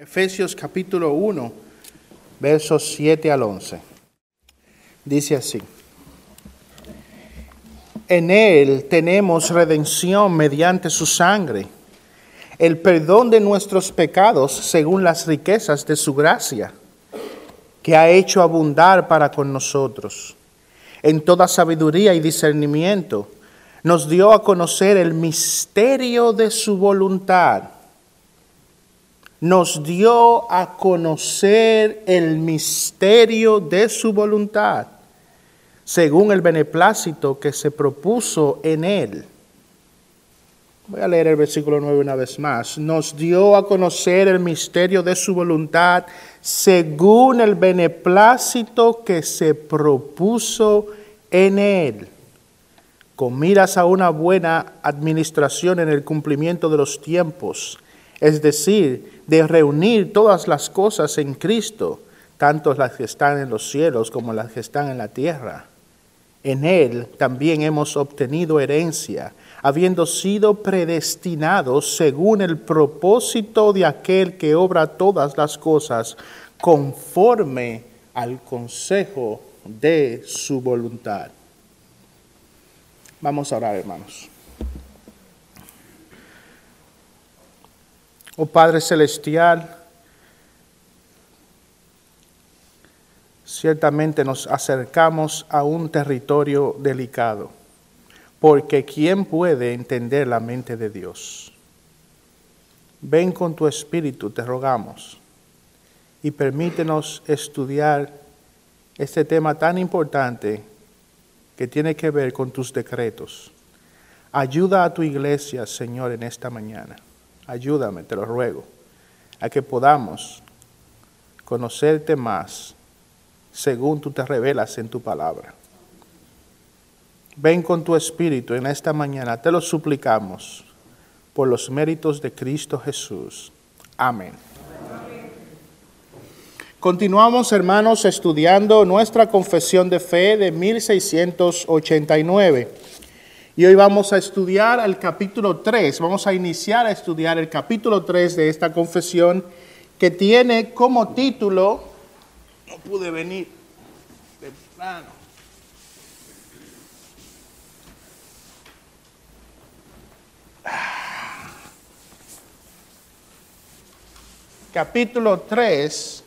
Efesios capítulo 1, versos 7 al 11. Dice así. En Él tenemos redención mediante su sangre, el perdón de nuestros pecados según las riquezas de su gracia, que ha hecho abundar para con nosotros. En toda sabiduría y discernimiento nos dio a conocer el misterio de su voluntad nos dio a conocer el misterio de su voluntad, según el beneplácito que se propuso en él. Voy a leer el versículo 9 una vez más. Nos dio a conocer el misterio de su voluntad, según el beneplácito que se propuso en él, con miras a una buena administración en el cumplimiento de los tiempos es decir, de reunir todas las cosas en Cristo, tanto las que están en los cielos como las que están en la tierra. En Él también hemos obtenido herencia, habiendo sido predestinados según el propósito de aquel que obra todas las cosas conforme al consejo de su voluntad. Vamos a orar, hermanos. Oh Padre Celestial, ciertamente nos acercamos a un territorio delicado, porque ¿quién puede entender la mente de Dios? Ven con tu espíritu, te rogamos, y permítenos estudiar este tema tan importante que tiene que ver con tus decretos. Ayuda a tu iglesia, Señor, en esta mañana. Ayúdame, te lo ruego, a que podamos conocerte más según tú te revelas en tu palabra. Ven con tu espíritu en esta mañana, te lo suplicamos, por los méritos de Cristo Jesús. Amén. Continuamos, hermanos, estudiando nuestra confesión de fe de 1689. Y hoy vamos a estudiar el capítulo 3, vamos a iniciar a estudiar el capítulo 3 de esta confesión que tiene como título, no pude venir temprano, capítulo 3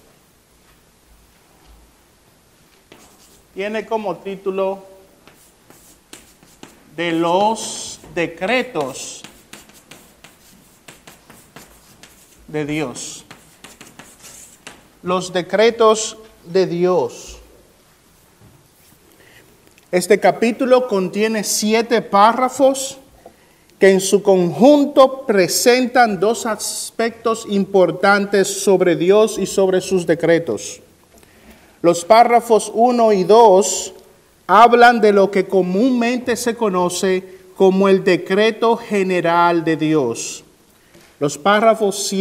tiene como título de los decretos de Dios. Los decretos de Dios. Este capítulo contiene siete párrafos que en su conjunto presentan dos aspectos importantes sobre Dios y sobre sus decretos. Los párrafos 1 y 2 hablan de lo que comúnmente se conoce como el decreto general de Dios. Los párrafos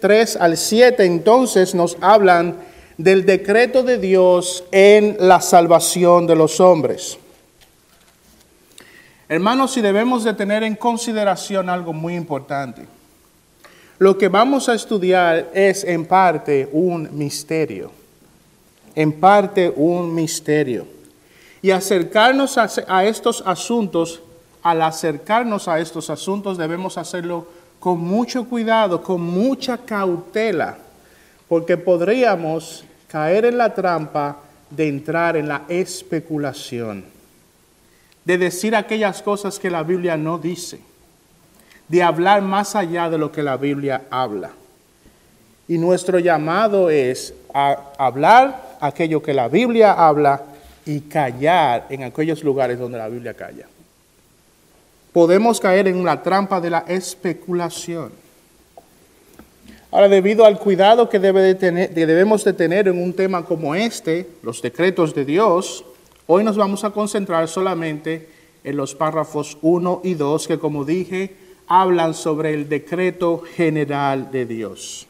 3 al 7 entonces nos hablan del decreto de Dios en la salvación de los hombres. Hermanos, si debemos de tener en consideración algo muy importante. Lo que vamos a estudiar es en parte un misterio. En parte un misterio. Y acercarnos a, estos asuntos, al acercarnos a estos asuntos debemos hacerlo con mucho cuidado, con mucha cautela, porque podríamos caer en la trampa de entrar en la especulación, de decir aquellas cosas que la Biblia no dice, de hablar más allá de lo que la Biblia habla. Y nuestro llamado es a hablar aquello que la Biblia habla y callar en aquellos lugares donde la Biblia calla. Podemos caer en la trampa de la especulación. Ahora, debido al cuidado que, debe de tener, debemos de tener en un tema como este, los decretos de Dios, hoy nos vamos a concentrar solamente en los párrafos 1 y 2 que, como dije, hablan sobre el decreto general de Dios.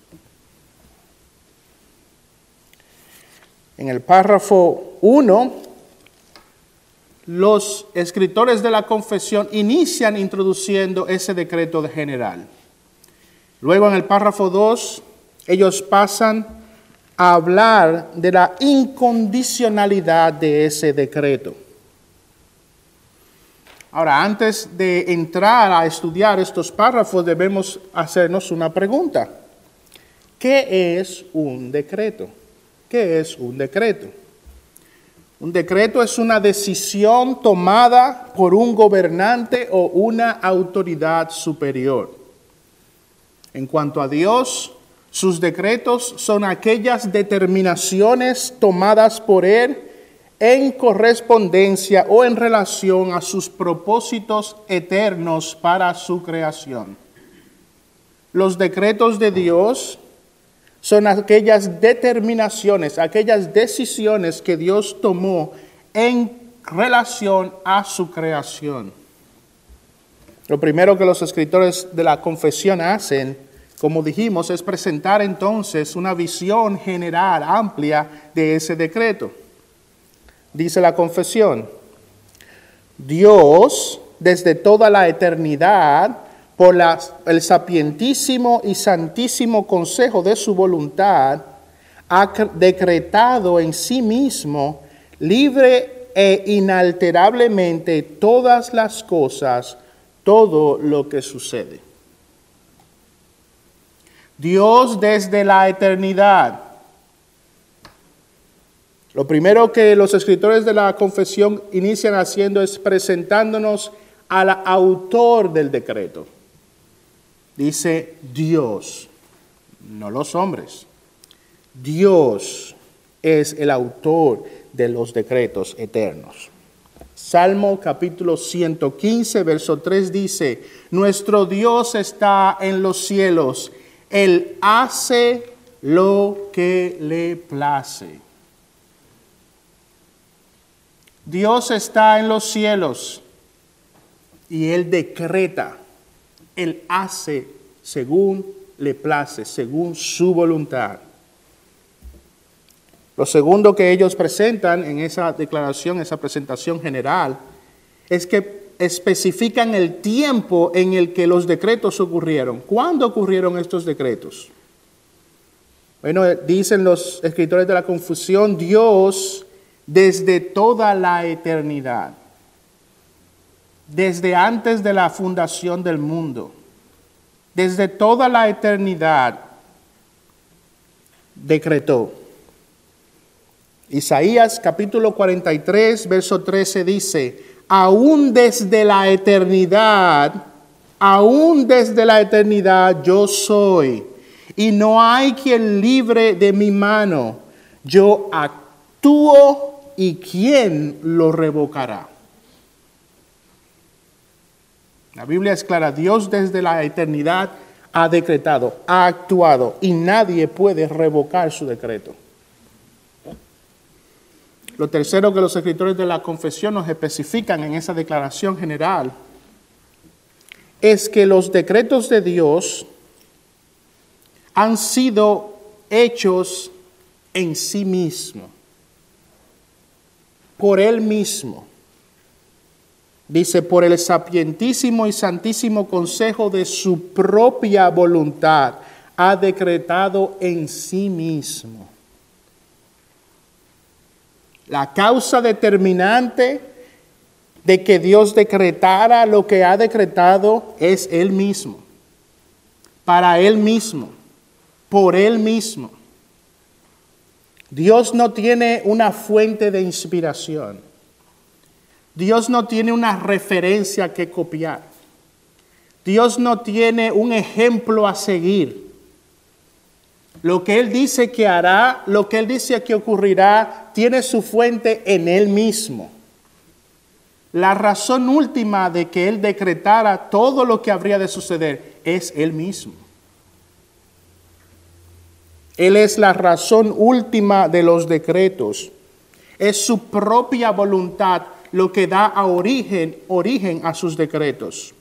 En el párrafo 1 los escritores de la confesión inician introduciendo ese decreto de general. Luego en el párrafo 2 ellos pasan a hablar de la incondicionalidad de ese decreto. Ahora, antes de entrar a estudiar estos párrafos, debemos hacernos una pregunta. ¿Qué es un decreto? ¿Qué es un decreto? Un decreto es una decisión tomada por un gobernante o una autoridad superior. En cuanto a Dios, sus decretos son aquellas determinaciones tomadas por Él en correspondencia o en relación a sus propósitos eternos para su creación. Los decretos de Dios son aquellas determinaciones, aquellas decisiones que Dios tomó en relación a su creación. Lo primero que los escritores de la confesión hacen, como dijimos, es presentar entonces una visión general, amplia de ese decreto. Dice la confesión, Dios desde toda la eternidad por el sapientísimo y santísimo consejo de su voluntad, ha decretado en sí mismo, libre e inalterablemente, todas las cosas, todo lo que sucede. Dios desde la eternidad. Lo primero que los escritores de la confesión inician haciendo es presentándonos al autor del decreto. Dice Dios, no los hombres. Dios es el autor de los decretos eternos. Salmo capítulo 115, verso 3 dice, nuestro Dios está en los cielos, Él hace lo que le place. Dios está en los cielos y Él decreta él hace según le place, según su voluntad. Lo segundo que ellos presentan en esa declaración, esa presentación general, es que especifican el tiempo en el que los decretos ocurrieron. ¿Cuándo ocurrieron estos decretos? Bueno, dicen los escritores de la confusión, Dios desde toda la eternidad desde antes de la fundación del mundo, desde toda la eternidad, decretó. Isaías capítulo 43, verso 13 dice, aún desde la eternidad, aún desde la eternidad yo soy, y no hay quien libre de mi mano, yo actúo y quién lo revocará. La Biblia es clara, Dios desde la eternidad ha decretado, ha actuado y nadie puede revocar su decreto. Lo tercero que los escritores de la confesión nos especifican en esa declaración general es que los decretos de Dios han sido hechos en sí mismo, por Él mismo. Dice, por el sapientísimo y santísimo consejo de su propia voluntad, ha decretado en sí mismo. La causa determinante de que Dios decretara lo que ha decretado es Él mismo, para Él mismo, por Él mismo. Dios no tiene una fuente de inspiración. Dios no tiene una referencia que copiar. Dios no tiene un ejemplo a seguir. Lo que Él dice que hará, lo que Él dice que ocurrirá, tiene su fuente en Él mismo. La razón última de que Él decretara todo lo que habría de suceder es Él mismo. Él es la razón última de los decretos. Es su propia voluntad lo que da a origen, origen a sus decretos.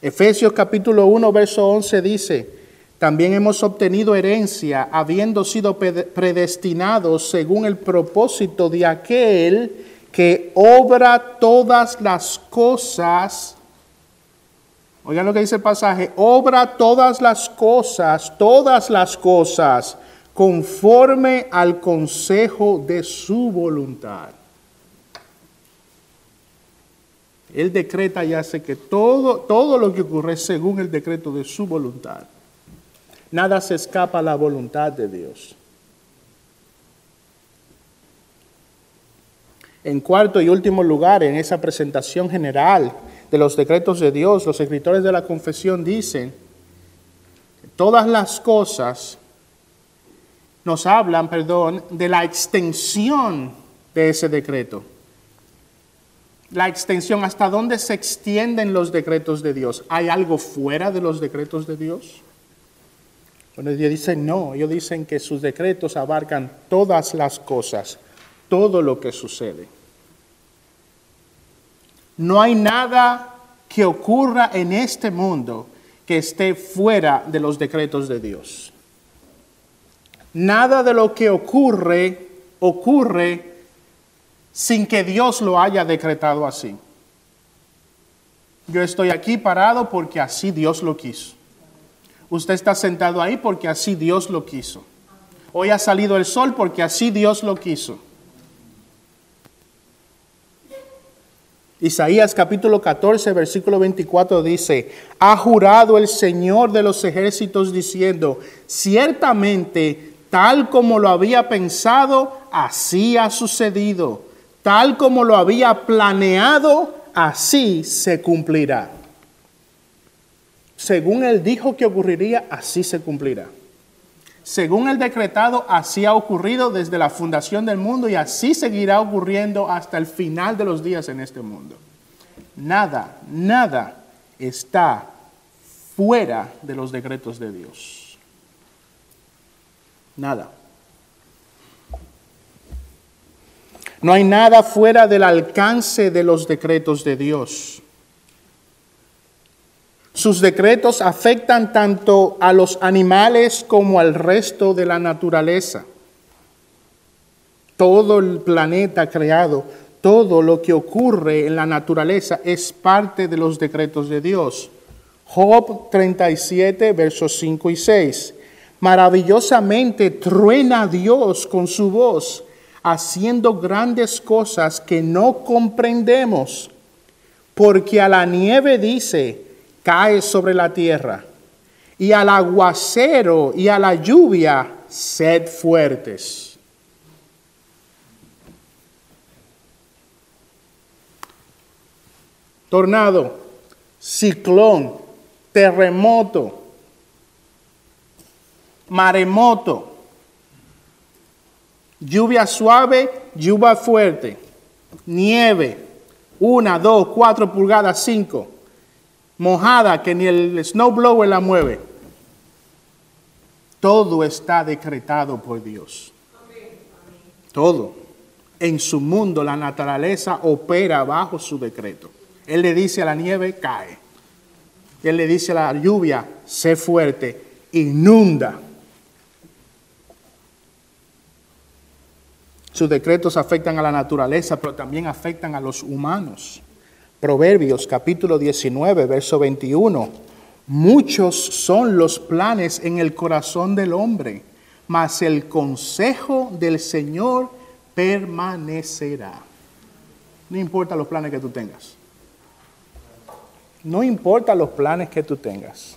Efesios capítulo 1, verso 11 dice, también hemos obtenido herencia, habiendo sido predestinados según el propósito de aquel que obra todas las cosas. Oigan lo que dice el pasaje, obra todas las cosas, todas las cosas, conforme al consejo de su voluntad. Él decreta y hace que todo, todo lo que ocurre según el decreto de su voluntad. Nada se escapa a la voluntad de Dios. En cuarto y último lugar, en esa presentación general de los decretos de Dios, los escritores de la confesión dicen todas las cosas nos hablan, perdón, de la extensión de ese decreto. La extensión, hasta dónde se extienden los decretos de Dios. ¿Hay algo fuera de los decretos de Dios? Bueno, ellos dicen no, ellos dicen que sus decretos abarcan todas las cosas, todo lo que sucede. No hay nada que ocurra en este mundo que esté fuera de los decretos de Dios. Nada de lo que ocurre ocurre sin que Dios lo haya decretado así. Yo estoy aquí parado porque así Dios lo quiso. Usted está sentado ahí porque así Dios lo quiso. Hoy ha salido el sol porque así Dios lo quiso. Isaías capítulo 14, versículo 24 dice, ha jurado el Señor de los ejércitos diciendo, ciertamente tal como lo había pensado, así ha sucedido, tal como lo había planeado, así se cumplirá. Según él dijo que ocurriría, así se cumplirá. Según el decretado, así ha ocurrido desde la fundación del mundo y así seguirá ocurriendo hasta el final de los días en este mundo. Nada, nada está fuera de los decretos de Dios. Nada. No hay nada fuera del alcance de los decretos de Dios. Sus decretos afectan tanto a los animales como al resto de la naturaleza. Todo el planeta creado, todo lo que ocurre en la naturaleza es parte de los decretos de Dios. Job 37, versos 5 y 6. Maravillosamente truena Dios con su voz, haciendo grandes cosas que no comprendemos, porque a la nieve dice, cae sobre la tierra, y al aguacero y a la lluvia, sed fuertes. Tornado, ciclón, terremoto, maremoto, lluvia suave, lluvia fuerte, nieve, una, dos, cuatro pulgadas, cinco mojada que ni el snowblower la mueve. Todo está decretado por Dios. Todo. En su mundo la naturaleza opera bajo su decreto. Él le dice a la nieve, cae. Él le dice a la lluvia, sé fuerte, inunda. Sus decretos afectan a la naturaleza, pero también afectan a los humanos. Proverbios capítulo 19, verso 21. Muchos son los planes en el corazón del hombre, mas el consejo del Señor permanecerá. No importa los planes que tú tengas. No importa los planes que tú tengas.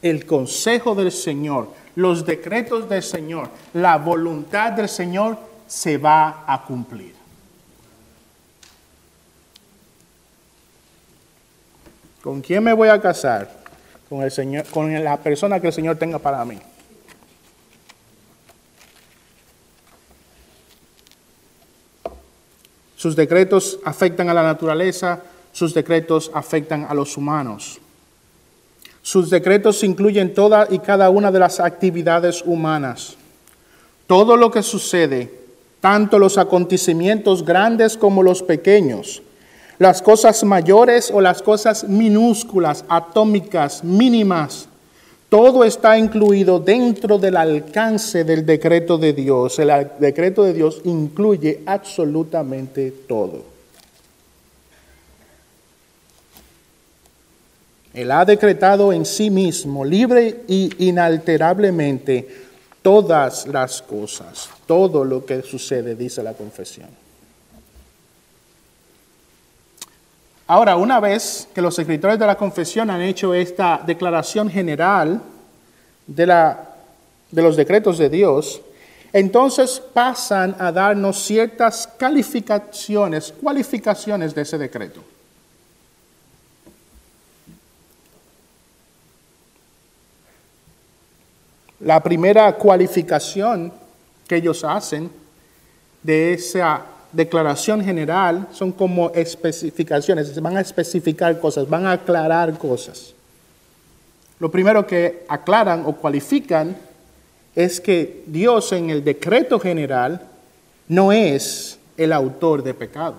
El consejo del Señor, los decretos del Señor, la voluntad del Señor se va a cumplir. ¿Con quién me voy a casar? Con, el Señor, con la persona que el Señor tenga para mí. Sus decretos afectan a la naturaleza, sus decretos afectan a los humanos. Sus decretos incluyen toda y cada una de las actividades humanas. Todo lo que sucede, tanto los acontecimientos grandes como los pequeños, las cosas mayores o las cosas minúsculas, atómicas, mínimas. Todo está incluido dentro del alcance del decreto de Dios. El decreto de Dios incluye absolutamente todo. Él ha decretado en sí mismo, libre y inalterablemente, todas las cosas, todo lo que sucede, dice la confesión. Ahora, una vez que los escritores de la confesión han hecho esta declaración general de, la, de los decretos de Dios, entonces pasan a darnos ciertas calificaciones, cualificaciones de ese decreto. La primera cualificación que ellos hacen de esa declaración general son como especificaciones, van a especificar cosas, van a aclarar cosas. Lo primero que aclaran o cualifican es que Dios en el decreto general no es el autor de pecado.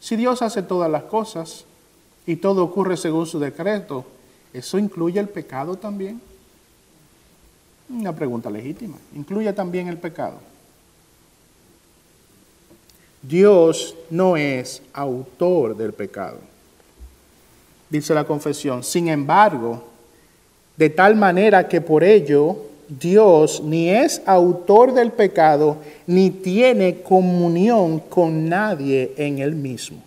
Si Dios hace todas las cosas y todo ocurre según su decreto, ¿eso incluye el pecado también? Una pregunta legítima. ¿Incluye también el pecado? Dios no es autor del pecado, dice la confesión. Sin embargo, de tal manera que por ello Dios ni es autor del pecado, ni tiene comunión con nadie en él mismo.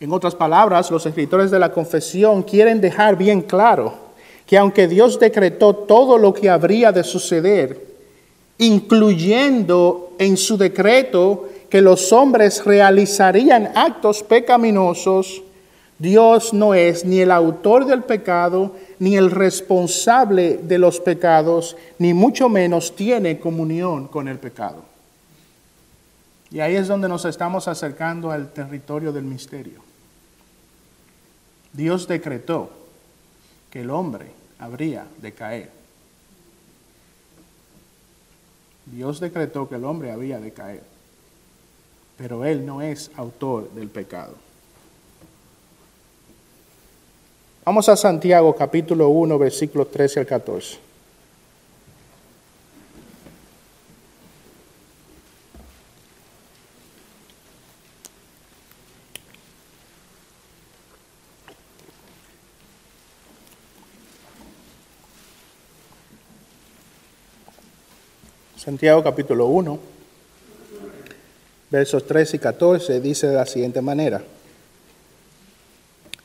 En otras palabras, los escritores de la confesión quieren dejar bien claro que aunque Dios decretó todo lo que habría de suceder, incluyendo en su decreto que los hombres realizarían actos pecaminosos, Dios no es ni el autor del pecado, ni el responsable de los pecados, ni mucho menos tiene comunión con el pecado. Y ahí es donde nos estamos acercando al territorio del misterio. Dios decretó que el hombre habría de caer. Dios decretó que el hombre había de caer, pero Él no es autor del pecado. Vamos a Santiago capítulo 1, versículos 13 al 14. Santiago capítulo 1, versos 13 y 14 dice de la siguiente manera,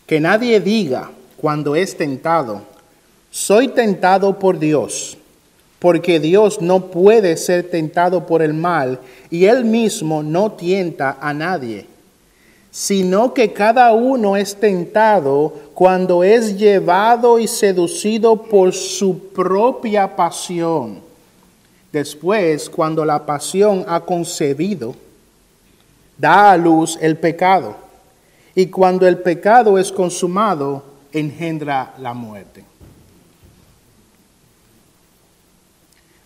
que nadie diga cuando es tentado, soy tentado por Dios, porque Dios no puede ser tentado por el mal y él mismo no tienta a nadie, sino que cada uno es tentado cuando es llevado y seducido por su propia pasión Después, cuando la pasión ha concebido, da a luz el pecado. Y cuando el pecado es consumado, engendra la muerte.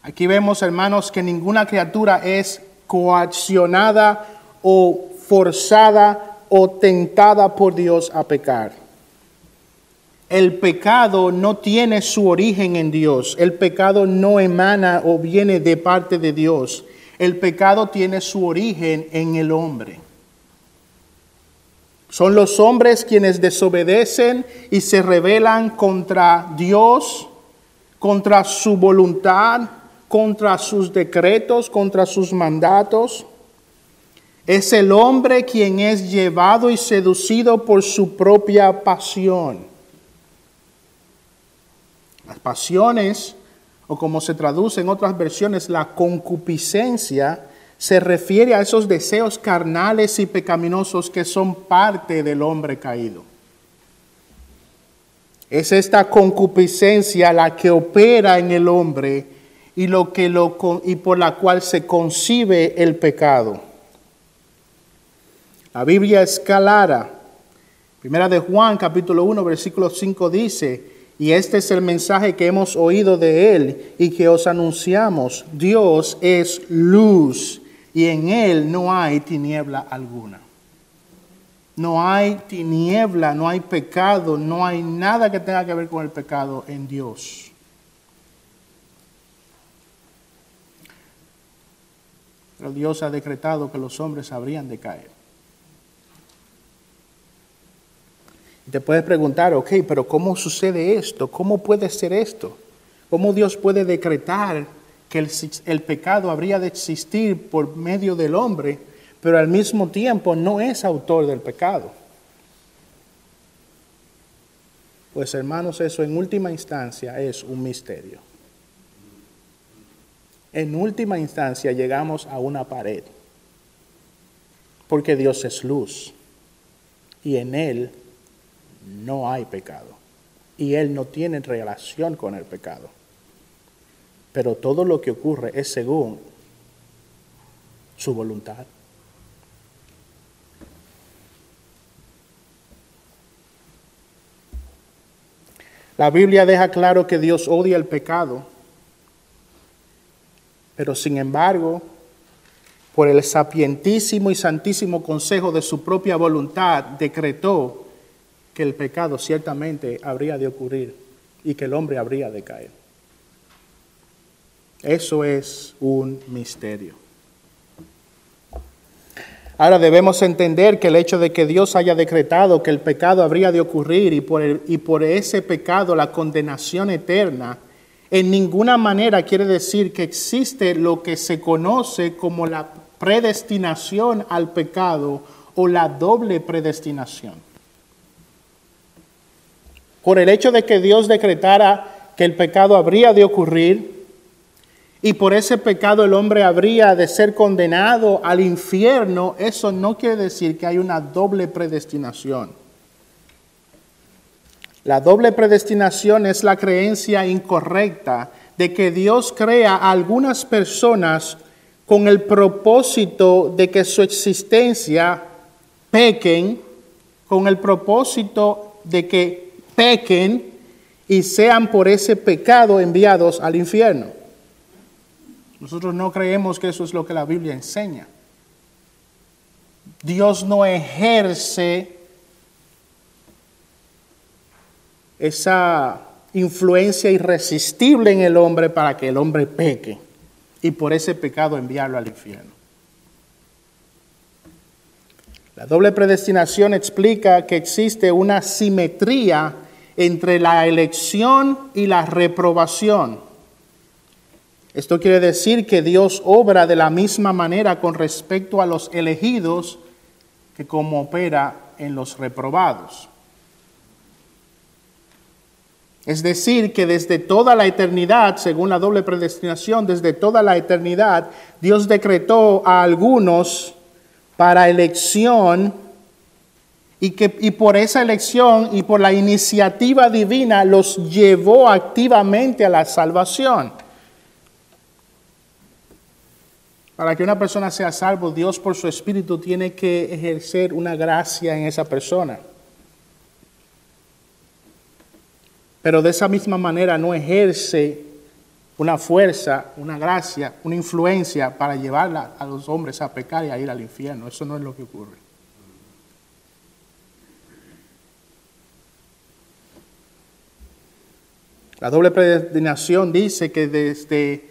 Aquí vemos, hermanos, que ninguna criatura es coaccionada o forzada o tentada por Dios a pecar el pecado no tiene su origen en Dios, el pecado no emana o viene de parte de Dios, el pecado tiene su origen en el hombre. Son los hombres quienes desobedecen y se rebelan contra Dios, contra su voluntad, contra sus decretos, contra sus mandatos. Es el hombre quien es llevado y seducido por su propia pasión. Las pasiones, o como se traduce en otras versiones, la concupiscencia, se refiere a esos deseos carnales y pecaminosos que son parte del hombre caído. Es esta concupiscencia la que opera en el hombre y, lo que lo, y por la cual se concibe el pecado. La Biblia es clara. Primera de Juan, capítulo 1, versículo 5 dice, y este es el mensaje que hemos oído de Él y que os anunciamos. Dios es luz y en Él no hay tiniebla alguna. No hay tiniebla, no hay pecado, no hay nada que tenga que ver con el pecado en Dios. Pero Dios ha decretado que los hombres habrían de caer. Te puedes preguntar, ok, pero ¿cómo sucede esto? ¿Cómo puede ser esto? ¿Cómo Dios puede decretar que el, el, pecado habría de existir por medio del hombre, pero al mismo tiempo no es autor del pecado? Pues hermanos, eso en última instancia es un misterio. En última instancia llegamos a una pared, porque Dios es luz y en Él no hay pecado y Él no tiene relación con el pecado. Pero todo lo que ocurre es según su voluntad. La Biblia deja claro que Dios odia el pecado, pero sin embargo, por el sapientísimo y santísimo consejo de su propia voluntad, decretó que el pecado ciertamente habría de ocurrir y que el hombre habría de caer. Eso es un misterio. Ahora debemos entender que el hecho de que Dios haya decretado que el pecado habría de ocurrir y por, y por ese pecado la condenación eterna, en ninguna manera quiere decir que existe lo que se conoce como la predestinación al pecado o la doble predestinación. Por el hecho de que Dios decretara que el pecado habría de ocurrir y por ese pecado el hombre habría de ser condenado al infierno, eso no quiere decir que hay una doble predestinación. La doble predestinación es la creencia incorrecta de que Dios crea a algunas personas con el propósito de que su existencia pequen, con el propósito de que pequen y sean por ese pecado enviados al infierno. Nosotros no creemos que eso es lo que la Biblia enseña. Dios no ejerce esa influencia irresistible en el hombre para que el hombre peque y por ese pecado enviarlo al infierno. La doble predestinación explica que existe una simetría entre la elección y la reprobación. Esto quiere decir que Dios obra de la misma manera con respecto a los elegidos que como opera en los reprobados. Es decir, que desde toda la eternidad, según la doble predestinación, desde toda la eternidad, Dios decretó a algunos para elección y que y por esa elección y por la iniciativa divina los llevó activamente a la salvación. Para que una persona sea salvo, Dios por su espíritu tiene que ejercer una gracia en esa persona. Pero de esa misma manera no ejerce una fuerza, una gracia, una influencia para llevar a los hombres a pecar y a ir al infierno. Eso no es lo que ocurre. La doble predestinación dice que desde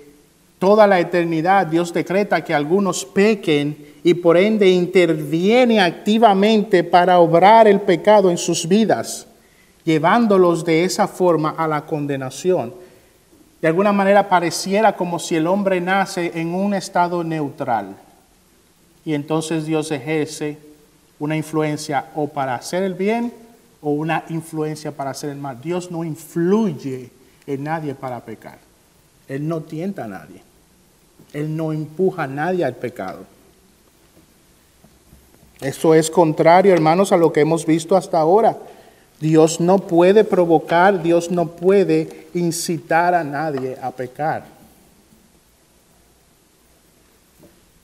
toda la eternidad Dios decreta que algunos pequen y por ende interviene activamente para obrar el pecado en sus vidas, llevándolos de esa forma a la condenación de alguna manera pareciera como si el hombre nace en un estado neutral y entonces Dios ejerce una influencia o para hacer el bien o una influencia para hacer el mal. Dios no influye en nadie para pecar. Él no tienta a nadie. Él no empuja a nadie al pecado. Eso es contrario, hermanos, a lo que hemos visto hasta ahora. Dios no puede provocar, Dios no puede incitar a nadie a pecar.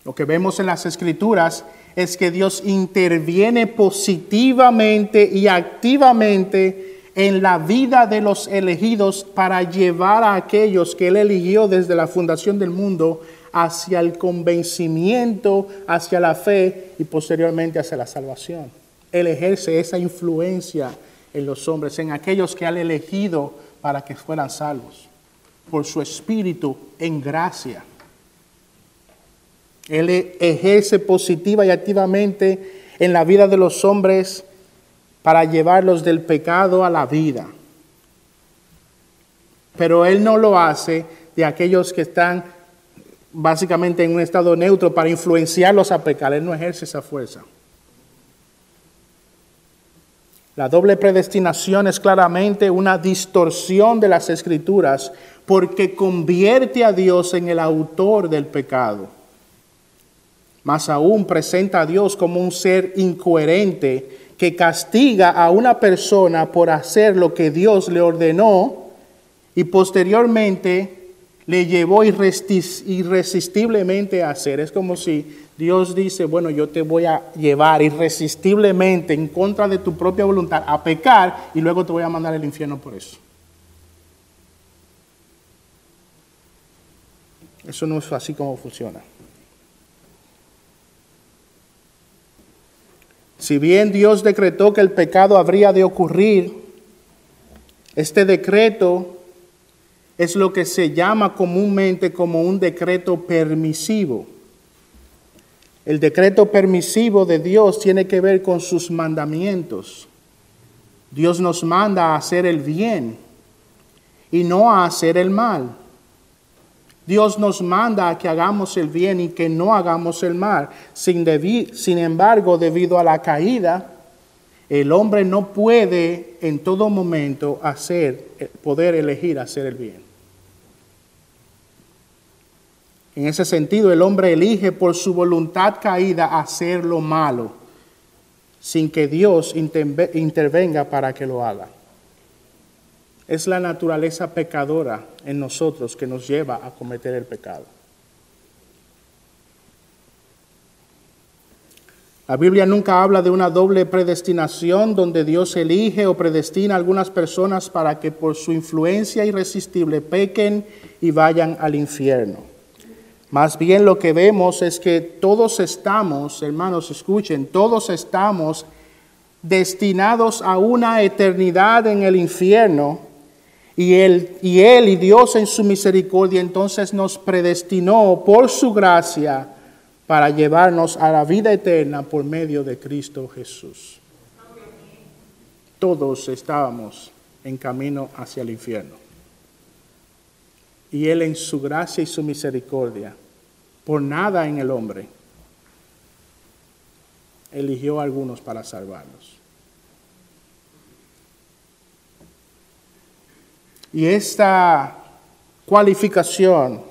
Lo que vemos en las escrituras es que Dios interviene positivamente y activamente en la vida de los elegidos para llevar a aquellos que Él eligió desde la fundación del mundo hacia el convencimiento, hacia la fe y posteriormente hacia la salvación. Él ejerce esa influencia en los hombres, en aquellos que han elegido para que fueran salvos, por su espíritu en gracia. Él ejerce positiva y activamente en la vida de los hombres para llevarlos del pecado a la vida. Pero Él no lo hace de aquellos que están básicamente en un estado neutro para influenciarlos a pecar. Él no ejerce esa fuerza. La doble predestinación es claramente una distorsión de las escrituras porque convierte a Dios en el autor del pecado. Más aún presenta a Dios como un ser incoherente que castiga a una persona por hacer lo que Dios le ordenó y posteriormente le llevó irresistiblemente a hacer. Es como si Dios dice, bueno, yo te voy a llevar irresistiblemente en contra de tu propia voluntad a pecar y luego te voy a mandar al infierno por eso. Eso no es así como funciona. Si bien Dios decretó que el pecado habría de ocurrir, este decreto es lo que se llama comúnmente como un decreto permisivo. El decreto permisivo de Dios tiene que ver con sus mandamientos. Dios nos manda a hacer el bien y no a hacer el mal. Dios nos manda a que hagamos el bien y que no hagamos el mal. Sin, sin embargo, debido a la caída, el hombre no puede en todo momento hacer, poder elegir hacer el bien. En ese sentido, el hombre elige por su voluntad caída hacer lo malo, sin que Dios intervenga para que lo haga. Es la naturaleza pecadora en nosotros que nos lleva a cometer el pecado. La Biblia nunca habla de una doble predestinación donde Dios elige o predestina a algunas personas para que por su influencia irresistible pequen y vayan al infierno. Más bien lo que vemos es que todos estamos, hermanos, escuchen, todos estamos destinados a una eternidad en el infierno y él, y él y Dios en su misericordia entonces nos predestinó por su gracia para llevarnos a la vida eterna por medio de Cristo Jesús. Todos estábamos en camino hacia el infierno y Él en su gracia y su misericordia, por nada en el hombre, eligió a algunos para salvarlos. Y esta cualificación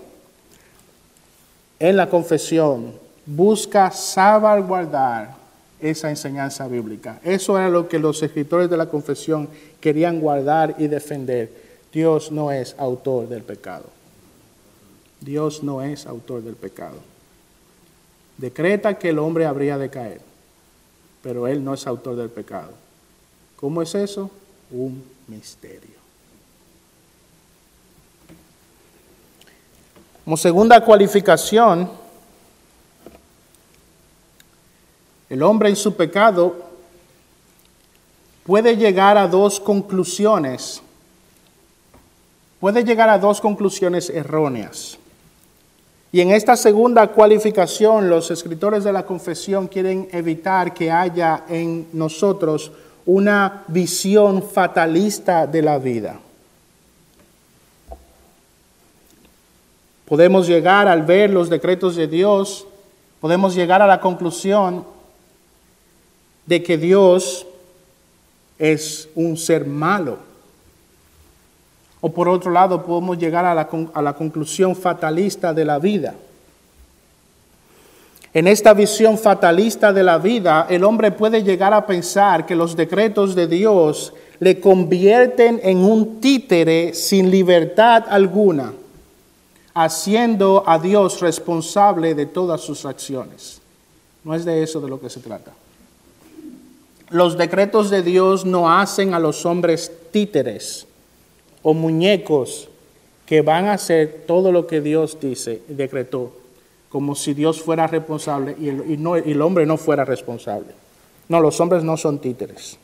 en la confesión busca salvaguardar esa enseñanza bíblica. Eso era lo que los escritores de la confesión querían guardar y defender Dios no es autor del pecado. Dios no es autor del pecado. Decreta que el hombre habría de caer, pero Él no es autor del pecado. ¿Cómo es eso? Un misterio. Como segunda cualificación, el hombre en su pecado puede llegar a dos conclusiones puede llegar a dos conclusiones erróneas. Y en esta segunda cualificación, los escritores de la confesión quieren evitar que haya en nosotros una visión fatalista de la vida. Podemos llegar al ver los decretos de Dios, podemos llegar a la conclusión de que Dios es un ser malo. O por otro lado, podemos llegar a la, a la conclusión fatalista de la vida. En esta visión fatalista de la vida, el hombre puede llegar a pensar que los decretos de Dios le convierten en un títere sin libertad alguna, haciendo a Dios responsable de todas sus acciones. No es de eso de lo que se trata. Los decretos de Dios no hacen a los hombres títeres, o muñecos que van a hacer todo lo que Dios dice y decretó, como si Dios fuera responsable y el, y el hombre no fuera responsable. No, los hombres no son títeres.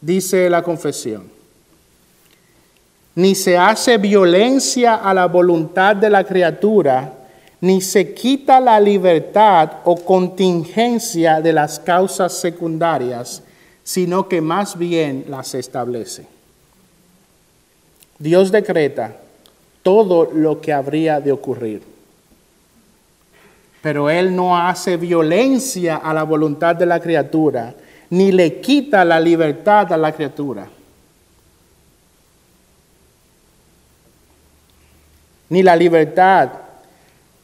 Dice la confesión, ni se hace violencia a la voluntad de la criatura, ni se quita la libertad o contingencia de las causas secundarias, sino que más bien las establece. Dios decreta todo lo que habría de ocurrir, pero Él no hace violencia a la voluntad de la criatura, ni le quita la libertad a la criatura. Ni la libertad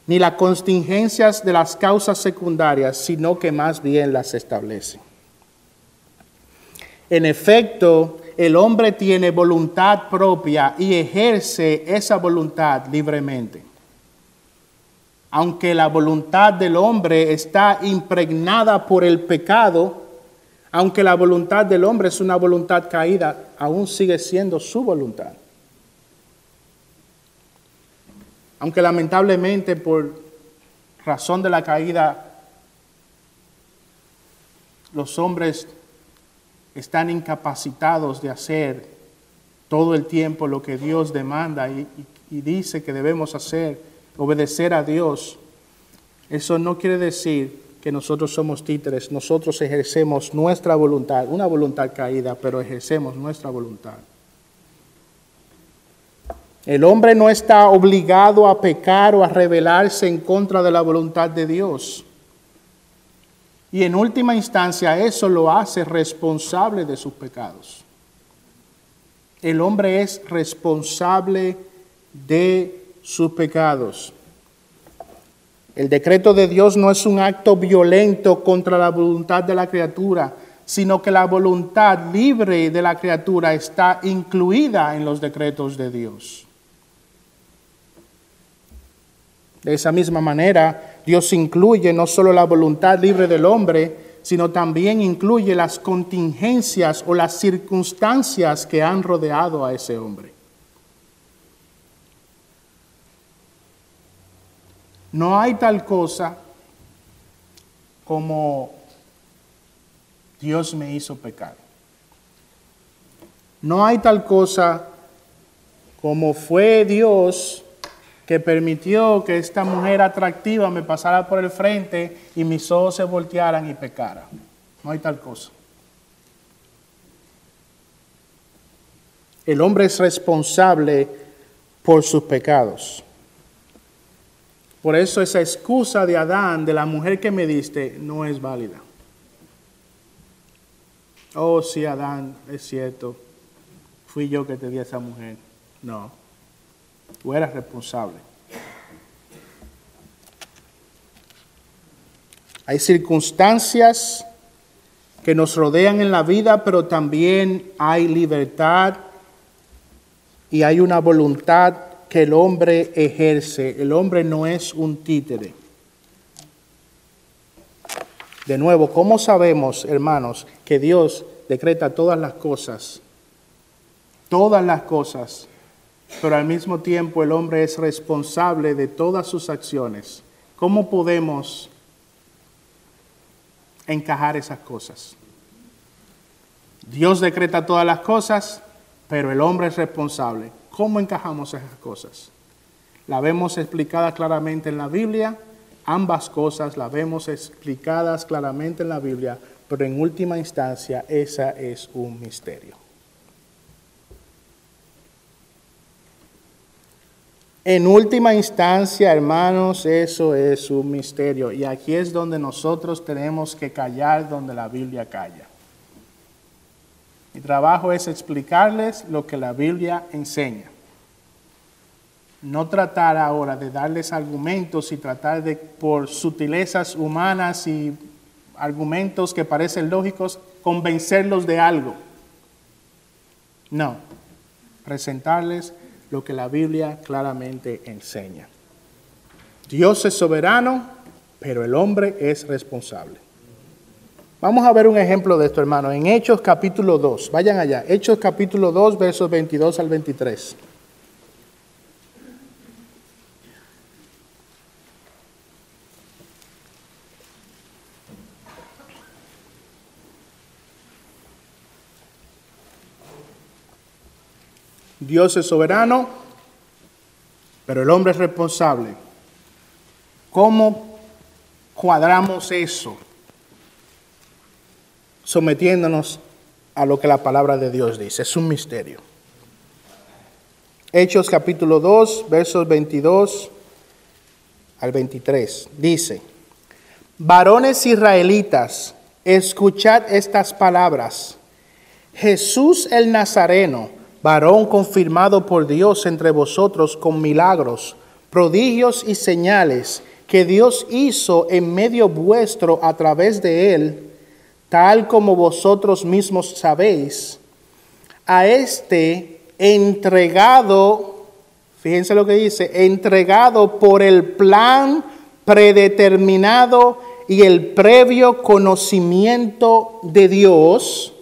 ni las contingencias de las causas secundarias, sino que más bien las establece. En efecto, el hombre tiene voluntad propia y ejerce esa voluntad libremente. Aunque la voluntad del hombre está impregnada por el pecado, aunque la voluntad del hombre es una voluntad caída, aún sigue siendo su voluntad. Aunque lamentablemente por razón de la caída los hombres están incapacitados de hacer todo el tiempo lo que Dios demanda y, dice que debemos hacer, obedecer a Dios. Eso no quiere decir que nosotros somos títeres, nosotros ejercemos nuestra voluntad, una voluntad caída, pero ejercemos nuestra voluntad. El hombre no está obligado a pecar o a rebelarse en contra de la voluntad de Dios. Y en última instancia eso lo hace responsable de sus pecados. El hombre es responsable de sus pecados. El decreto de Dios no es un acto violento contra la voluntad de la criatura, sino que la voluntad libre de la criatura está incluida en los decretos de Dios. De esa misma manera, Dios incluye no solo la voluntad libre del hombre, sino también incluye las contingencias o las circunstancias que han rodeado a ese hombre. No hay tal cosa como Dios me hizo pecar. No hay tal cosa como fue Dios que permitió que esta mujer atractiva me pasara por el frente y mis ojos se voltearan y pecara. No hay tal cosa. El hombre es responsable por sus pecados. Por eso esa excusa de Adán, de la mujer que me diste, no es válida. Oh, sí, Adán, es cierto. Fui yo que te di a esa mujer. No. Tú eras responsable. Hay circunstancias que nos rodean en la vida, pero también hay libertad y hay una voluntad que el hombre ejerce. El hombre no es un títere. De nuevo, ¿cómo sabemos, hermanos, que Dios decreta todas las cosas? Todas las cosas pero al mismo tiempo el hombre es responsable de todas sus acciones. ¿Cómo podemos encajar esas cosas? Dios decreta todas las cosas, pero el hombre es responsable. ¿Cómo encajamos esas cosas? La vemos explicada claramente en la Biblia, ambas cosas la vemos explicadas claramente en la Biblia, pero en última instancia esa es un misterio. En última instancia, hermanos, eso es un misterio. Y aquí es donde nosotros tenemos que callar donde la Biblia calla. Mi trabajo es explicarles lo que la Biblia enseña. No tratar ahora de darles argumentos y tratar de, por sutilezas humanas y argumentos que parecen lógicos, convencerlos de algo. No, presentarles lo que la Biblia claramente enseña. Dios es soberano, pero el hombre es responsable. Vamos a ver un ejemplo de esto, hermano, en Hechos capítulo 2. Vayan allá, Hechos capítulo 2, versos 22 al 23. Dios es soberano, pero el hombre es responsable. ¿Cómo cuadramos eso? Sometiéndonos a lo que la palabra de Dios dice. Es un misterio. Hechos capítulo 2, versos 22 al 23. Dice, varones israelitas, escuchad estas palabras. Jesús el Nazareno, varón confirmado por Dios entre vosotros con milagros, prodigios y señales que Dios hizo en medio vuestro a través de él, tal como vosotros mismos sabéis, a este entregado, fíjense lo que dice, entregado por el plan predeterminado y el previo conocimiento de Dios,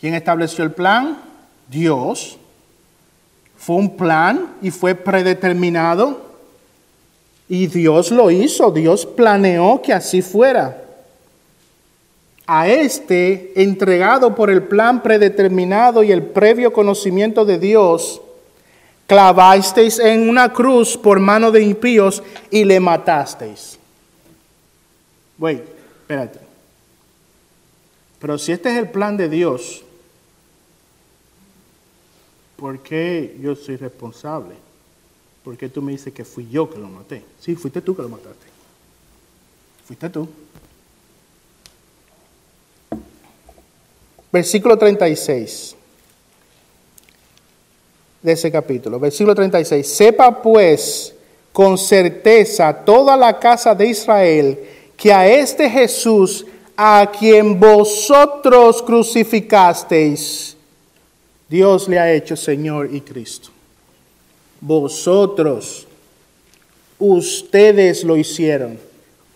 ¿Quién estableció el plan? Dios. Fue un plan y fue predeterminado. Y Dios lo hizo, Dios planeó que así fuera. A este, entregado por el plan predeterminado y el previo conocimiento de Dios, clavasteis en una cruz por mano de impíos y le matasteis. Wait, espérate. Pero si este es el plan de Dios, ¿por qué yo soy responsable? ¿Por qué tú me dices que fui yo que lo maté? Sí, fuiste tú que lo mataste. Fuiste tú. Versículo 36 de ese capítulo. Versículo 36. Sepa pues con certeza toda la casa de Israel que a este Jesús, a quien vosotros crucificasteis, Dios le ha hecho Señor y Cristo. Vosotros, ustedes lo hicieron.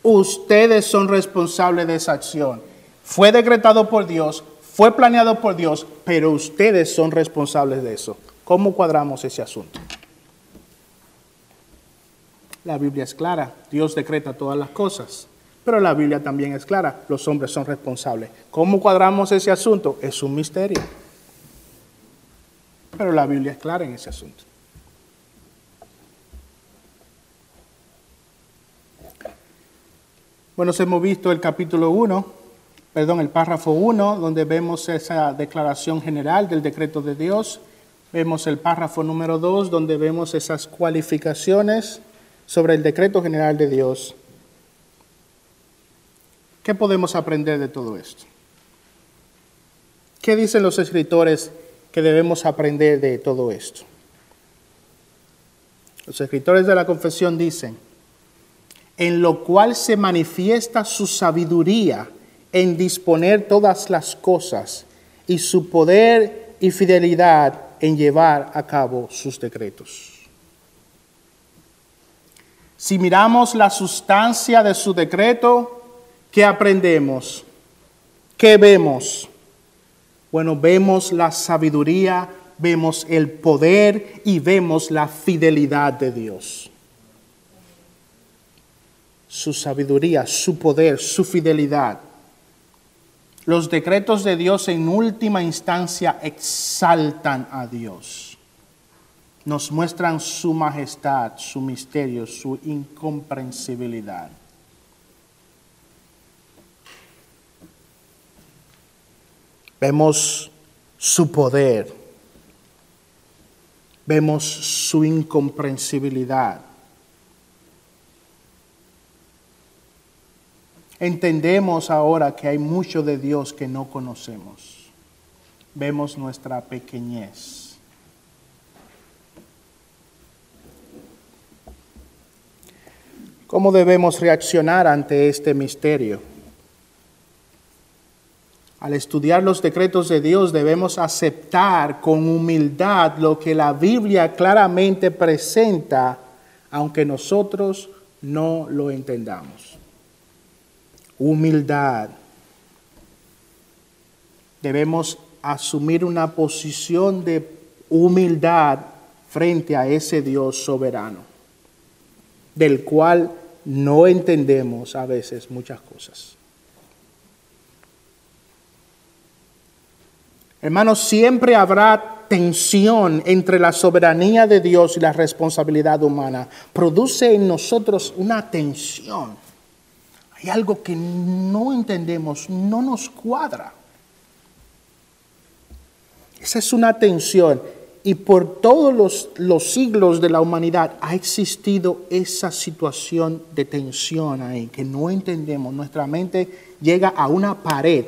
Ustedes son responsables de esa acción. Fue decretado por Dios, fue planeado por Dios, pero ustedes son responsables de eso. ¿Cómo cuadramos ese asunto? La Biblia es clara, Dios decreta todas las cosas, pero la Biblia también es clara, los hombres son responsables. ¿Cómo cuadramos ese asunto? Es un misterio. Pero la Biblia es clara en ese asunto. Bueno, hemos visto el capítulo 1, perdón, el párrafo 1, donde vemos esa declaración general del decreto de Dios. Vemos el párrafo número 2, donde vemos esas cualificaciones sobre el decreto general de Dios. ¿Qué podemos aprender de todo esto? ¿Qué dicen los escritores que debemos aprender de todo esto. Los escritores de la confesión dicen, en lo cual se manifiesta su sabiduría en disponer todas las cosas y su poder y fidelidad en llevar a cabo sus decretos. Si miramos la sustancia de su decreto, ¿qué aprendemos? ¿Qué vemos? Bueno, vemos la sabiduría, vemos el poder y vemos la fidelidad de Dios. Su sabiduría, su poder, su fidelidad. Los decretos de Dios en última instancia exaltan a Dios. Nos muestran su majestad, su misterio, su incomprensibilidad. Vemos su poder, vemos su incomprensibilidad. Entendemos ahora que hay mucho de Dios que no conocemos. Vemos nuestra pequeñez. ¿Cómo debemos reaccionar ante este misterio? Al estudiar los decretos de Dios debemos aceptar con humildad lo que la Biblia claramente presenta, aunque nosotros no lo entendamos. Humildad. Debemos asumir una posición de humildad frente a ese Dios soberano, del cual no entendemos a veces muchas cosas. Hermanos, siempre habrá tensión entre la soberanía de Dios y la responsabilidad humana produce en nosotros una tensión. Hay algo que no entendemos, no nos cuadra. Esa es una tensión. Y por todos los, los, siglos de la humanidad ha existido esa situación de tensión ahí, que no entendemos. Nuestra mente llega a una pared,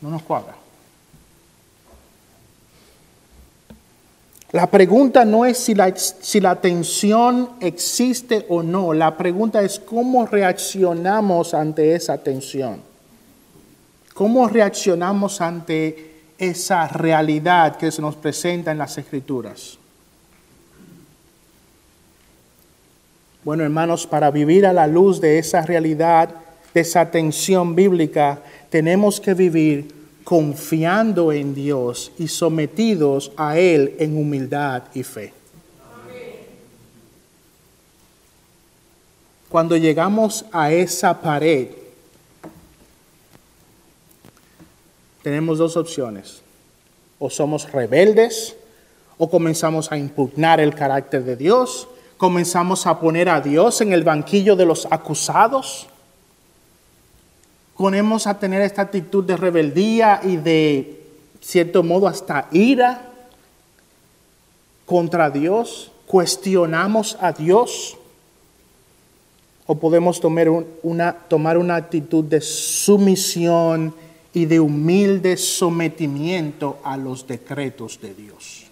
no nos cuadra. La pregunta no es si la, si la tensión existe o no, la pregunta es cómo reaccionamos ante esa tensión. ¿Cómo reaccionamos ante esa realidad que se nos presenta en las escrituras? Bueno, hermanos, para vivir a la luz de esa realidad, de esa tensión bíblica, tenemos que vivir confiando en Dios y sometidos a Él en humildad y fe. Cuando llegamos a esa pared, tenemos dos opciones. O somos rebeldes, o comenzamos a impugnar el carácter de Dios, comenzamos a poner a Dios en el banquillo de los acusados ponemos a tener esta actitud de rebeldía y de cierto modo hasta ira contra Dios, cuestionamos a Dios, o podemos tomar una, tomar una actitud de sumisión y de humilde sometimiento a los decretos de Dios.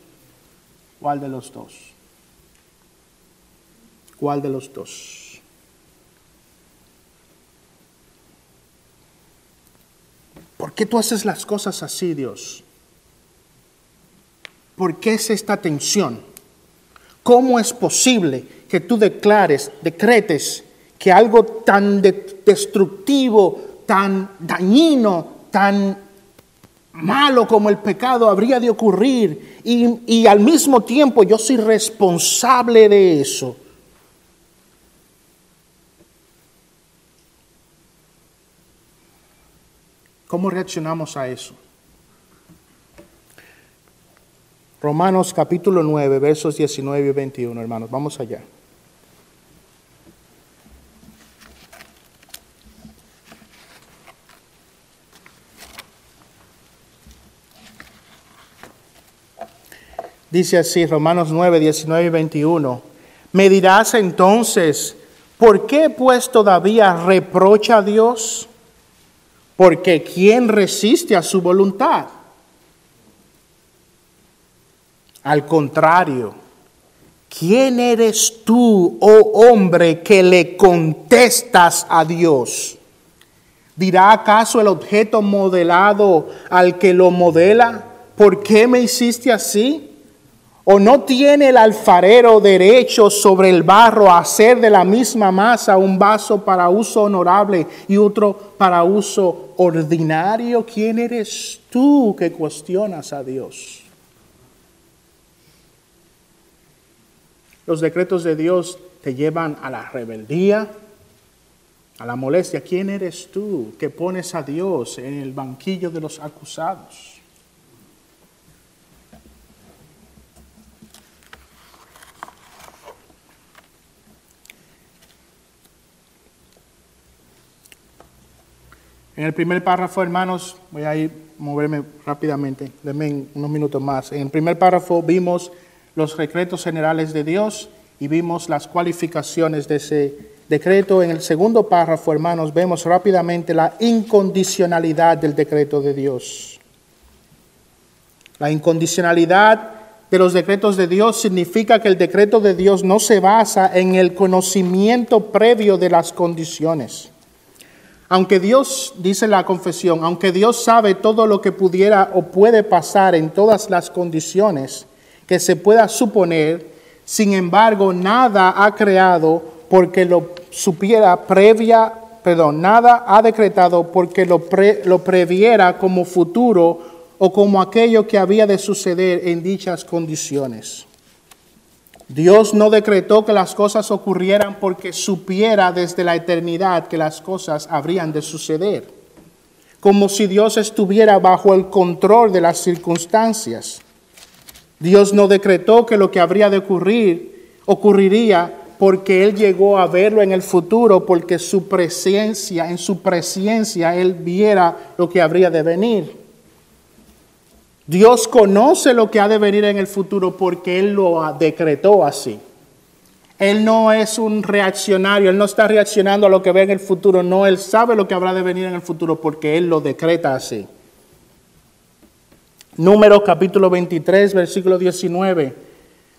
¿Cuál de los dos? ¿Cuál de los dos? ¿Por qué tú haces las cosas así, Dios? ¿Por qué es esta tensión? ¿Cómo es posible que tú declares, decretes que algo tan destructivo, tan dañino, tan malo como el pecado habría de ocurrir y, y al mismo tiempo yo soy responsable de eso? ¿Cómo reaccionamos a eso? Romanos capítulo 9, versos 19 y 21, hermanos. Vamos allá. Dice así, Romanos 9, 19 y 21. Me dirás entonces, ¿por qué pues todavía reprocha a Dios? Porque ¿quién resiste a su voluntad? Al contrario, ¿quién eres tú, oh hombre, que le contestas a Dios? ¿Dirá acaso el objeto modelado al que lo modela, ¿por qué me hiciste así? ¿O no tiene el alfarero derecho sobre el barro a hacer de la misma masa un vaso para uso honorable y otro para uso ordinario? ¿Quién eres tú que cuestionas a Dios? Los decretos de Dios te llevan a la rebeldía, a la molestia. ¿Quién eres tú que pones a Dios en el banquillo de los acusados? En el primer párrafo, hermanos, voy a ir moverme rápidamente, denme unos minutos más. En el primer párrafo vimos los decretos generales de Dios y vimos las cualificaciones de ese decreto. En el segundo párrafo, hermanos, vemos rápidamente la incondicionalidad del decreto de Dios. La incondicionalidad de los decretos de Dios significa que el decreto de Dios no se basa en el conocimiento previo de las condiciones. Aunque Dios, dice la confesión, aunque Dios sabe todo lo que pudiera o puede pasar en todas las condiciones que se pueda suponer, sin embargo, nada ha creado porque lo supiera previa, perdón, nada ha decretado porque lo, lo previera como futuro o como aquello que había de suceder en dichas condiciones. Dios no decretó que las cosas ocurrieran porque supiera desde la eternidad que las cosas habrían de suceder, como si Dios estuviera bajo el control de las circunstancias. Dios no decretó que lo que habría de ocurrir ocurriría porque Él llegó a verlo en el futuro, porque su presencia, en su presencia, Él viera lo que habría de venir. Dios conoce lo que ha de venir en el futuro porque Él lo decretó así. Él no es un reaccionario, Él no está reaccionando a lo que ve en el futuro, no, Él sabe lo que habrá de venir en el futuro porque Él lo decreta así. Números capítulo 23, versículo 19.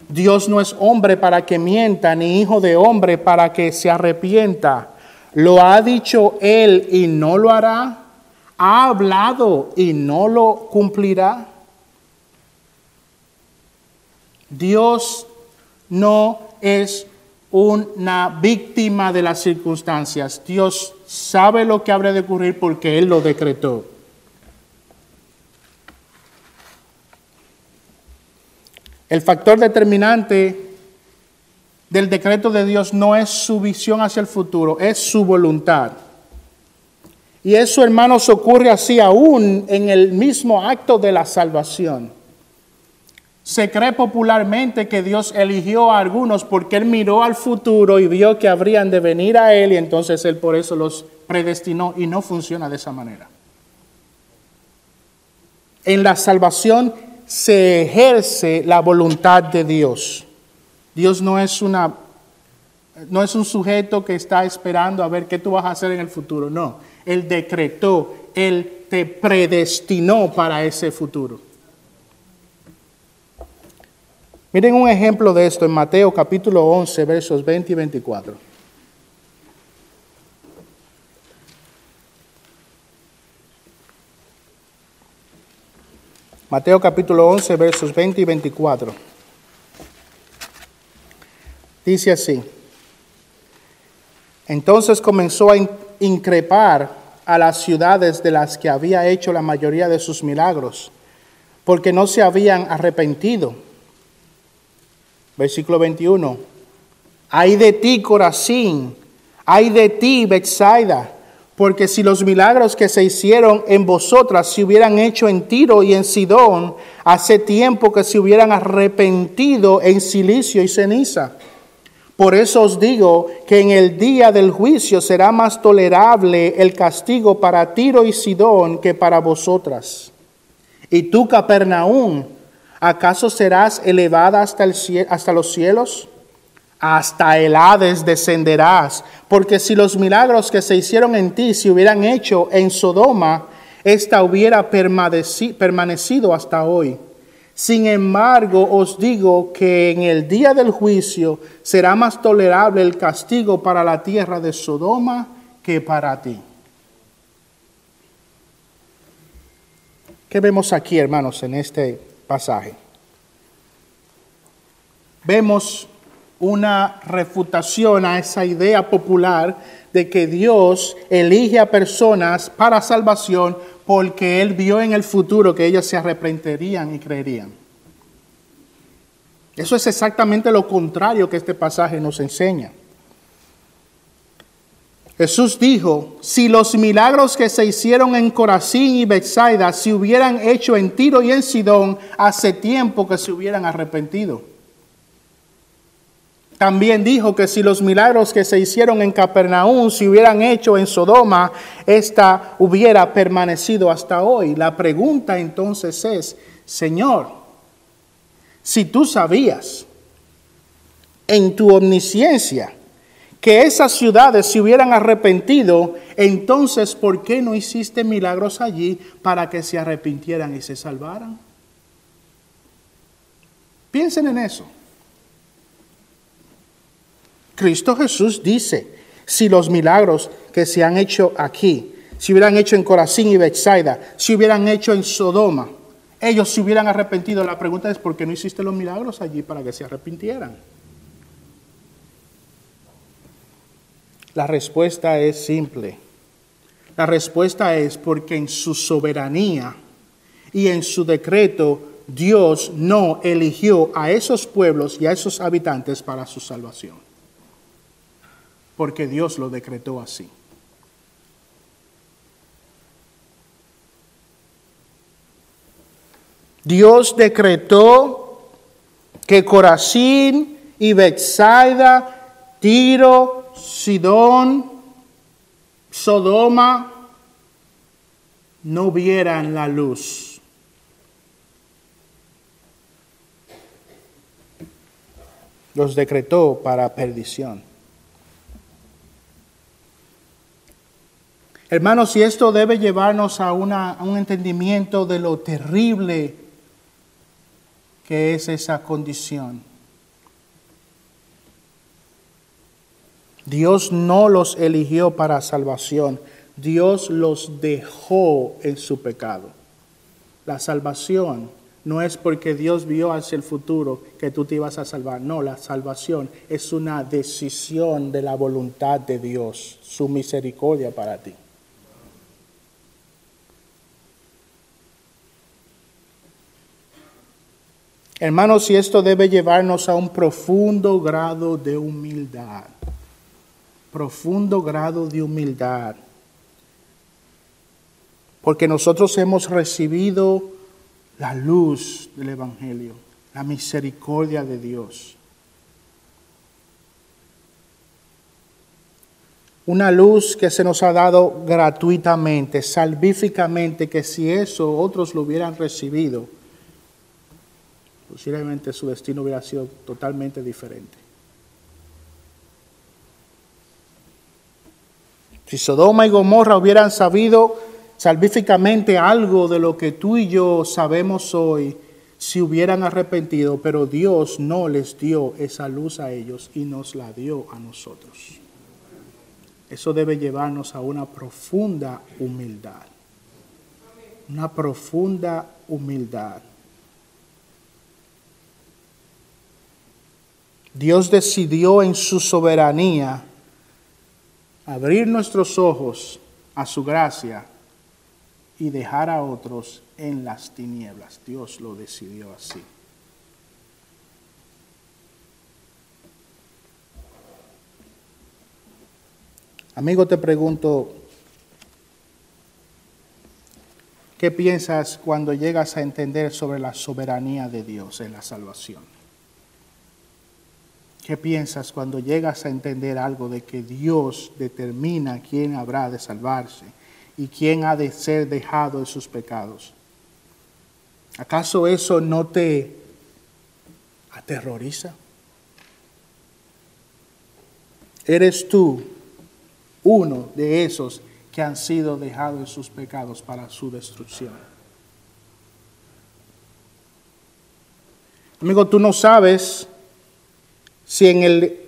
Dios no es hombre para que mienta, ni hijo de hombre para que se arrepienta. Lo ha dicho Él y no lo hará. Ha hablado y no lo cumplirá. Dios no es una víctima de las circunstancias. Dios sabe lo que habrá de ocurrir porque Él lo decretó. El factor determinante del decreto de Dios no es su visión hacia el futuro, es su voluntad. Y eso, hermanos, ocurre así aún en el mismo acto de la salvación. Se cree popularmente que Dios eligió a algunos porque Él miró al futuro y vio que habrían de venir a Él y entonces Él por eso los predestinó y no funciona de esa manera. En la salvación se ejerce la voluntad de Dios. Dios no es una no es un sujeto que está esperando a ver qué tú vas a hacer en el futuro, no. Él decretó, él te predestinó para ese futuro. Miren un ejemplo de esto en Mateo capítulo 11, versos 20 y 24. Mateo capítulo 11, versos 20 y 24. Dice así. Entonces comenzó a increpar a las ciudades de las que había hecho la mayoría de sus milagros, porque no se habían arrepentido. Versículo 21. Hay de ti, Corazín, hay de ti, Bethsaida porque si los milagros que se hicieron en vosotras se hubieran hecho en Tiro y en Sidón, hace tiempo que se hubieran arrepentido en silicio y ceniza. Por eso os digo que en el día del juicio será más tolerable el castigo para Tiro y Sidón que para vosotras. Y tú, Capernaum, ¿acaso serás elevada hasta, el, hasta los cielos? hasta el Hades descenderás, porque si los milagros que se hicieron en ti se hubieran hecho en Sodoma, ésta hubiera permanecido hasta hoy. Sin embargo, os digo que en el día del juicio será más tolerable el castigo para la tierra de Sodoma que para ti. ¿Qué vemos aquí, hermanos, en este pasaje? Vemos una refutación a esa idea popular de que Dios elige a personas para salvación porque Él vio en el futuro que ellas se arrepentirían y creerían. Eso es exactamente lo contrario que este pasaje nos enseña. Jesús dijo, si los milagros que se hicieron en Corazín y Bethsaida se hubieran hecho en Tiro y en Sidón, hace tiempo que se hubieran arrepentido. También dijo que si los milagros que se hicieron en Capernaum se hubieran hecho en Sodoma, esta hubiera permanecido hasta hoy. La pregunta entonces es, Señor, si tú sabías en tu omnisciencia que esas ciudades se hubieran arrepentido, entonces ¿por qué no hiciste milagros allí para que se arrepintieran y se salvaran? Piensen en eso. Cristo Jesús dice, si los milagros que se han hecho aquí, si hubieran hecho en Corazín y Bethsaida, si hubieran hecho en Sodoma, ellos se hubieran arrepentido. La pregunta es, ¿por qué no hiciste los milagros allí para que se arrepintieran? La respuesta es simple. La respuesta es porque en su soberanía y en su decreto Dios no eligió a esos pueblos y a esos habitantes para su salvación porque Dios lo decretó así. Dios decretó que Corazín y Bethsaida, Tiro, Sidón, Sodoma, no vieran la luz. Los decretó para perdición. Hermanos, y esto debe llevarnos a, a un entendimiento de lo terrible que es esa condición. Dios no los eligió para salvación, Dios los dejó en su pecado. La salvación no es porque Dios vio hacia el futuro que tú te ibas a salvar, no, la salvación es una decisión de la voluntad de Dios, su misericordia para ti. Hermanos, y esto debe llevarnos a un profundo grado de humildad. Profundo grado de humildad. Porque nosotros hemos recibido la luz del Evangelio, la misericordia de Dios. Una luz que se nos ha dado gratuitamente, salvíficamente, que si eso otros lo hubieran recibido, posiblemente su destino hubiera sido totalmente diferente. Si Sodoma y Gomorra hubieran sabido salvíficamente algo de lo que tú y yo sabemos hoy, si hubieran arrepentido, pero Dios no les dio esa luz a ellos y nos la dio a nosotros. Eso debe llevarnos a una profunda humildad. Una profunda humildad. Dios decidió en su soberanía abrir nuestros ojos a su gracia y dejar a otros en las tinieblas. Dios lo decidió así. Amigo, te pregunto, ¿qué piensas cuando llegas a entender sobre la soberanía de Dios en la salvación? ¿Qué piensas cuando llegas a entender algo de que Dios determina quién habrá de salvarse y quién ha de ser dejado de sus pecados? ¿Acaso eso no te aterroriza? ¿Eres tú uno de esos que han sido dejados de sus pecados para su destrucción? Amigo, tú no sabes si en, el,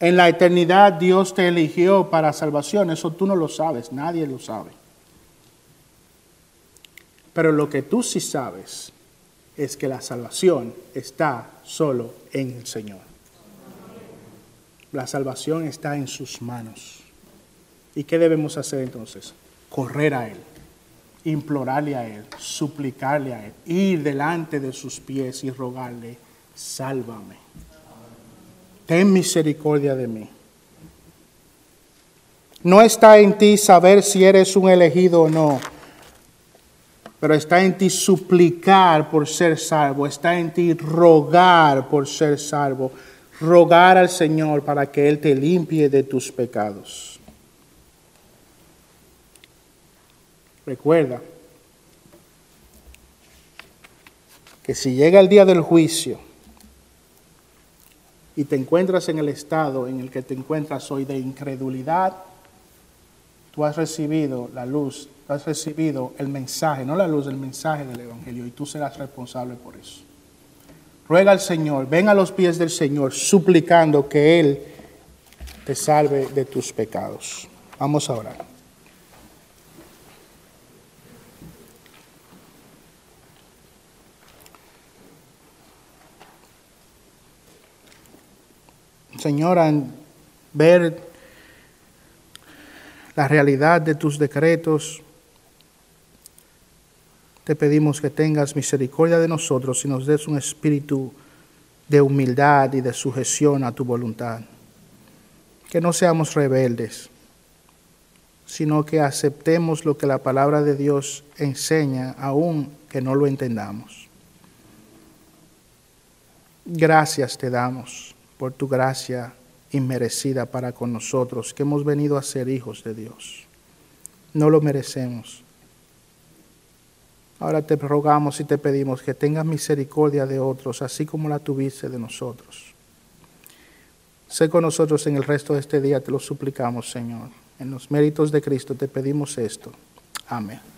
en la eternidad Dios te eligió para salvación, eso tú no lo sabes, nadie lo sabe. Pero lo que tú sí sabes es que la salvación está solo en el Señor. La salvación está en sus manos. ¿Y qué debemos hacer entonces? Correr a Él, implorarle a Él, suplicarle a Él, ir delante de sus pies y rogarle, sálvame ten misericordia de mí. No está en ti saber si eres un elegido o no, pero está en ti suplicar por ser salvo, está en ti rogar por ser salvo, rogar al Señor para que Él te limpie de tus pecados. Recuerda que si llega el día del juicio, y te encuentras en el estado en el que te encuentras hoy de incredulidad, tú has recibido la luz, tú has recibido el mensaje, no la luz, el mensaje del Evangelio y tú serás responsable por eso. Ruega al Señor, ven a los pies del Señor suplicando que Él te salve de tus pecados. Vamos a orar. Señor, en ver la realidad de tus decretos, te pedimos que tengas misericordia de nosotros y nos des un espíritu de humildad y de sujeción a tu voluntad. Que no seamos rebeldes, sino que aceptemos lo que la palabra de Dios enseña, aun que no lo entendamos. Gracias te damos por tu gracia inmerecida para con nosotros, que hemos venido a ser hijos de Dios. No lo merecemos. Ahora te rogamos y te pedimos que tengas misericordia de otros, así como la tuviste de nosotros. Sé con nosotros en el resto de este día, te lo suplicamos, Señor. En los méritos de Cristo te pedimos esto. Amén.